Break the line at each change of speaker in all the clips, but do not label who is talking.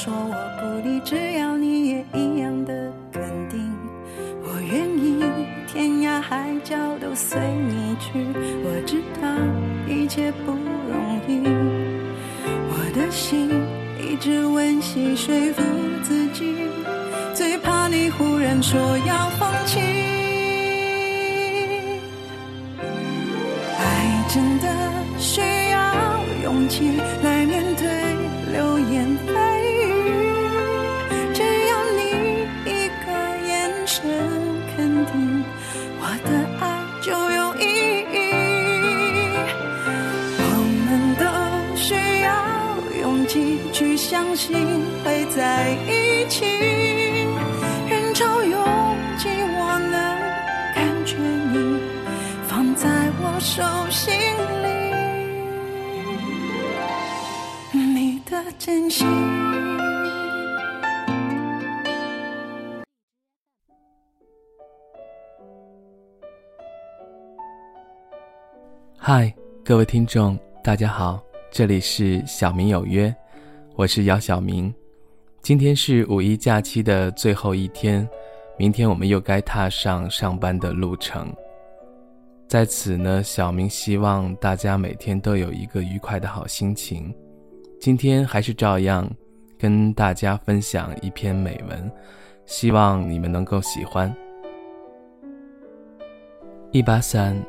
说我不理，只要你也一样的肯定。我愿意天涯海角都随你去，我知道一切不容易。我的心一直温习说服自己，最怕你忽然说要放弃。爱真的需要勇气来面对流言蜚去相信会在一起，人潮拥挤，我能感觉你放在我手心里，你的真心。
嗨，各位听众，大家好，这里是小明有约，我是姚晓明。今天是五一假期的最后一天，明天我们又该踏上上班的路程。在此呢，小明希望大家每天都有一个愉快的好心情。今天还是照样跟大家分享一篇美文，希望你们能够喜欢。一把伞，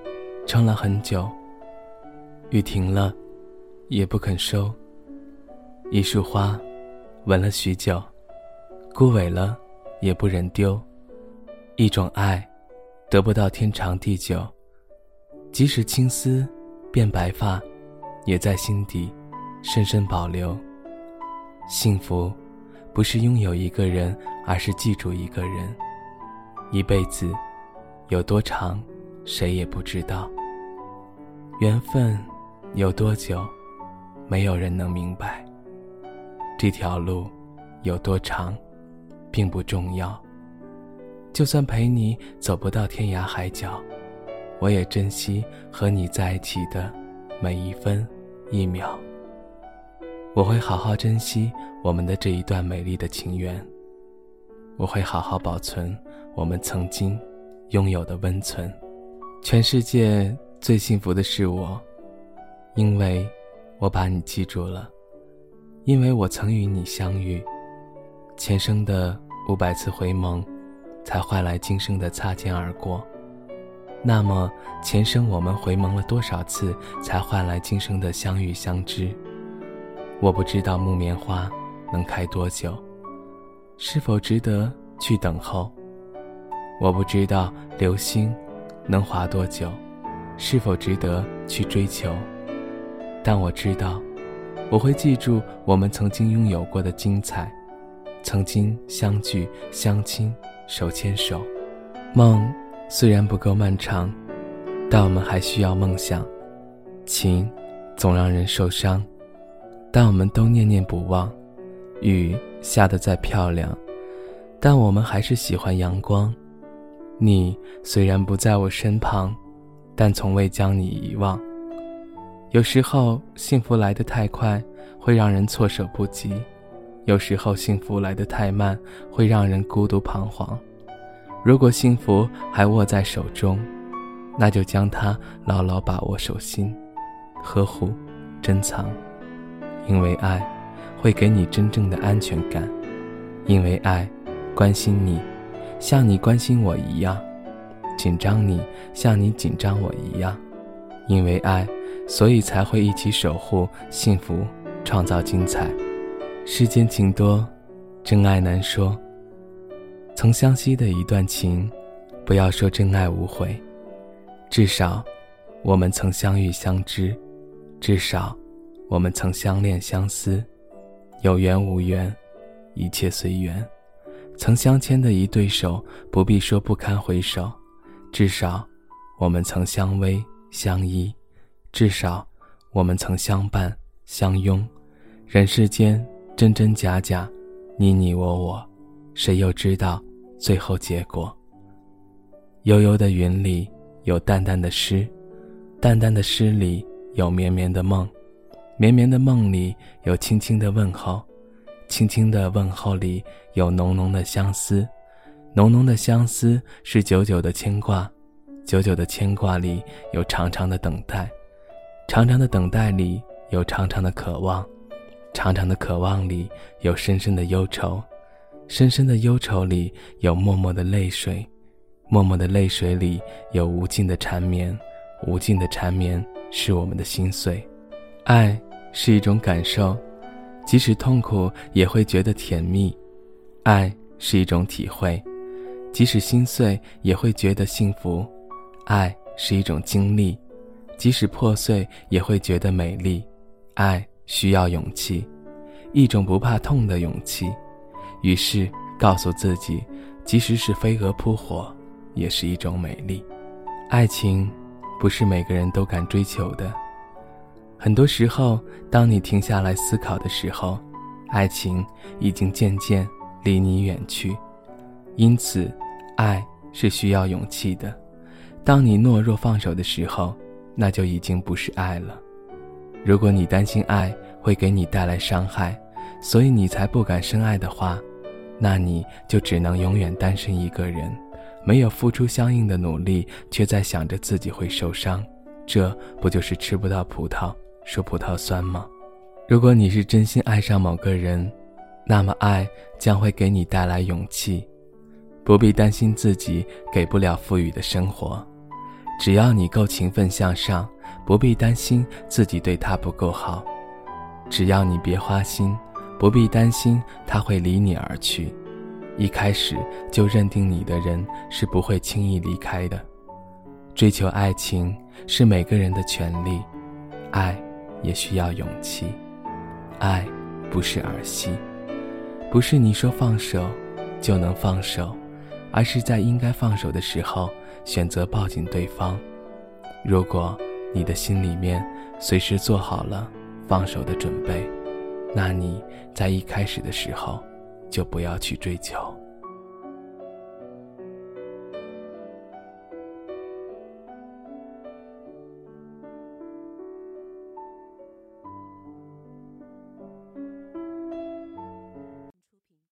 撑了很久。雨停了，也不肯收。一束花，闻了许久，枯萎了，也不忍丢。一种爱，得不到天长地久，即使青丝变白发，也在心底深深保留。幸福，不是拥有一个人，而是记住一个人。一辈子有多长，谁也不知道。缘分。有多久，没有人能明白。这条路有多长，并不重要。就算陪你走不到天涯海角，我也珍惜和你在一起的每一分一秒。我会好好珍惜我们的这一段美丽的情缘。我会好好保存我们曾经拥有的温存。全世界最幸福的是我。因为，我把你记住了，因为我曾与你相遇，前生的五百次回眸，才换来今生的擦肩而过。那么，前生我们回眸了多少次，才换来今生的相遇相知？我不知道木棉花能开多久，是否值得去等候？我不知道流星能划多久，是否值得去追求？但我知道，我会记住我们曾经拥有过的精彩，曾经相聚、相亲、手牵手。梦虽然不够漫长，但我们还需要梦想。情总让人受伤，但我们都念念不忘。雨下得再漂亮，但我们还是喜欢阳光。你虽然不在我身旁，但从未将你遗忘。有时候幸福来得太快，会让人措手不及；有时候幸福来得太慢，会让人孤独彷徨。如果幸福还握在手中，那就将它牢牢把握手心，呵护、珍藏。因为爱，会给你真正的安全感；因为爱，关心你，像你关心我一样；紧张你，像你紧张我一样；因为爱。所以才会一起守护幸福，创造精彩。世间情多，真爱难说。曾相惜的一段情，不要说真爱无悔，至少我们曾相遇相知，至少我们曾相恋相思。有缘无缘，一切随缘。曾相牵的一对手，不必说不堪回首，至少我们曾相偎相依。至少，我们曾相伴相拥，人世间真真假假，你你我我，谁又知道最后结果？悠悠的云里有淡淡的诗，淡淡的诗里有绵绵的梦，绵绵的梦里有轻轻的问候，轻轻的问候里有浓浓的相思，浓浓的相思是久久的牵挂，久久的牵挂里有长长的等待，长长的等待里有长长的渴望，长长的渴望里有深深的忧愁，深深的忧愁里有默默的泪水，默默的泪水里有无尽的缠绵，无尽的缠绵是我们的心碎。爱是一种感受，即使痛苦也会觉得甜蜜；爱是一种体会，即使心碎也会觉得幸福；爱是一种经历，即使破碎也会觉得美丽。爱需要勇气，一种不怕痛的勇气。于是告诉自己，即使是飞蛾扑火，也是一种美丽。爱情，不是每个人都敢追求的。很多时候，当你停下来思考的时候，爱情已经渐渐离你远去。因此，爱是需要勇气的。当你懦弱放手的时候，那就已经不是爱了。如果你担心爱会给你带来伤害，所以你才不敢深爱的话，那你就只能永远单身一个人，没有付出相应的努力，却在想着自己会受伤，这不就是吃不到葡萄？说葡萄酸吗？如果你是真心爱上某个人，那么爱将会给你带来勇气，不必担心自己给不了富裕的生活。只要你够勤奋向上，不必担心自己对他不够好。只要你别花心，不必担心他会离你而去。一开始就认定你的人是不会轻易离开的。追求爱情是每个人的权利，爱。也需要勇气，爱不是儿戏，不是你说放手就能放手，而是在应该放手的时候选择抱紧对方。如果你的心里面随时做好了放手的准备，那你在一开始的时候就不要去追求。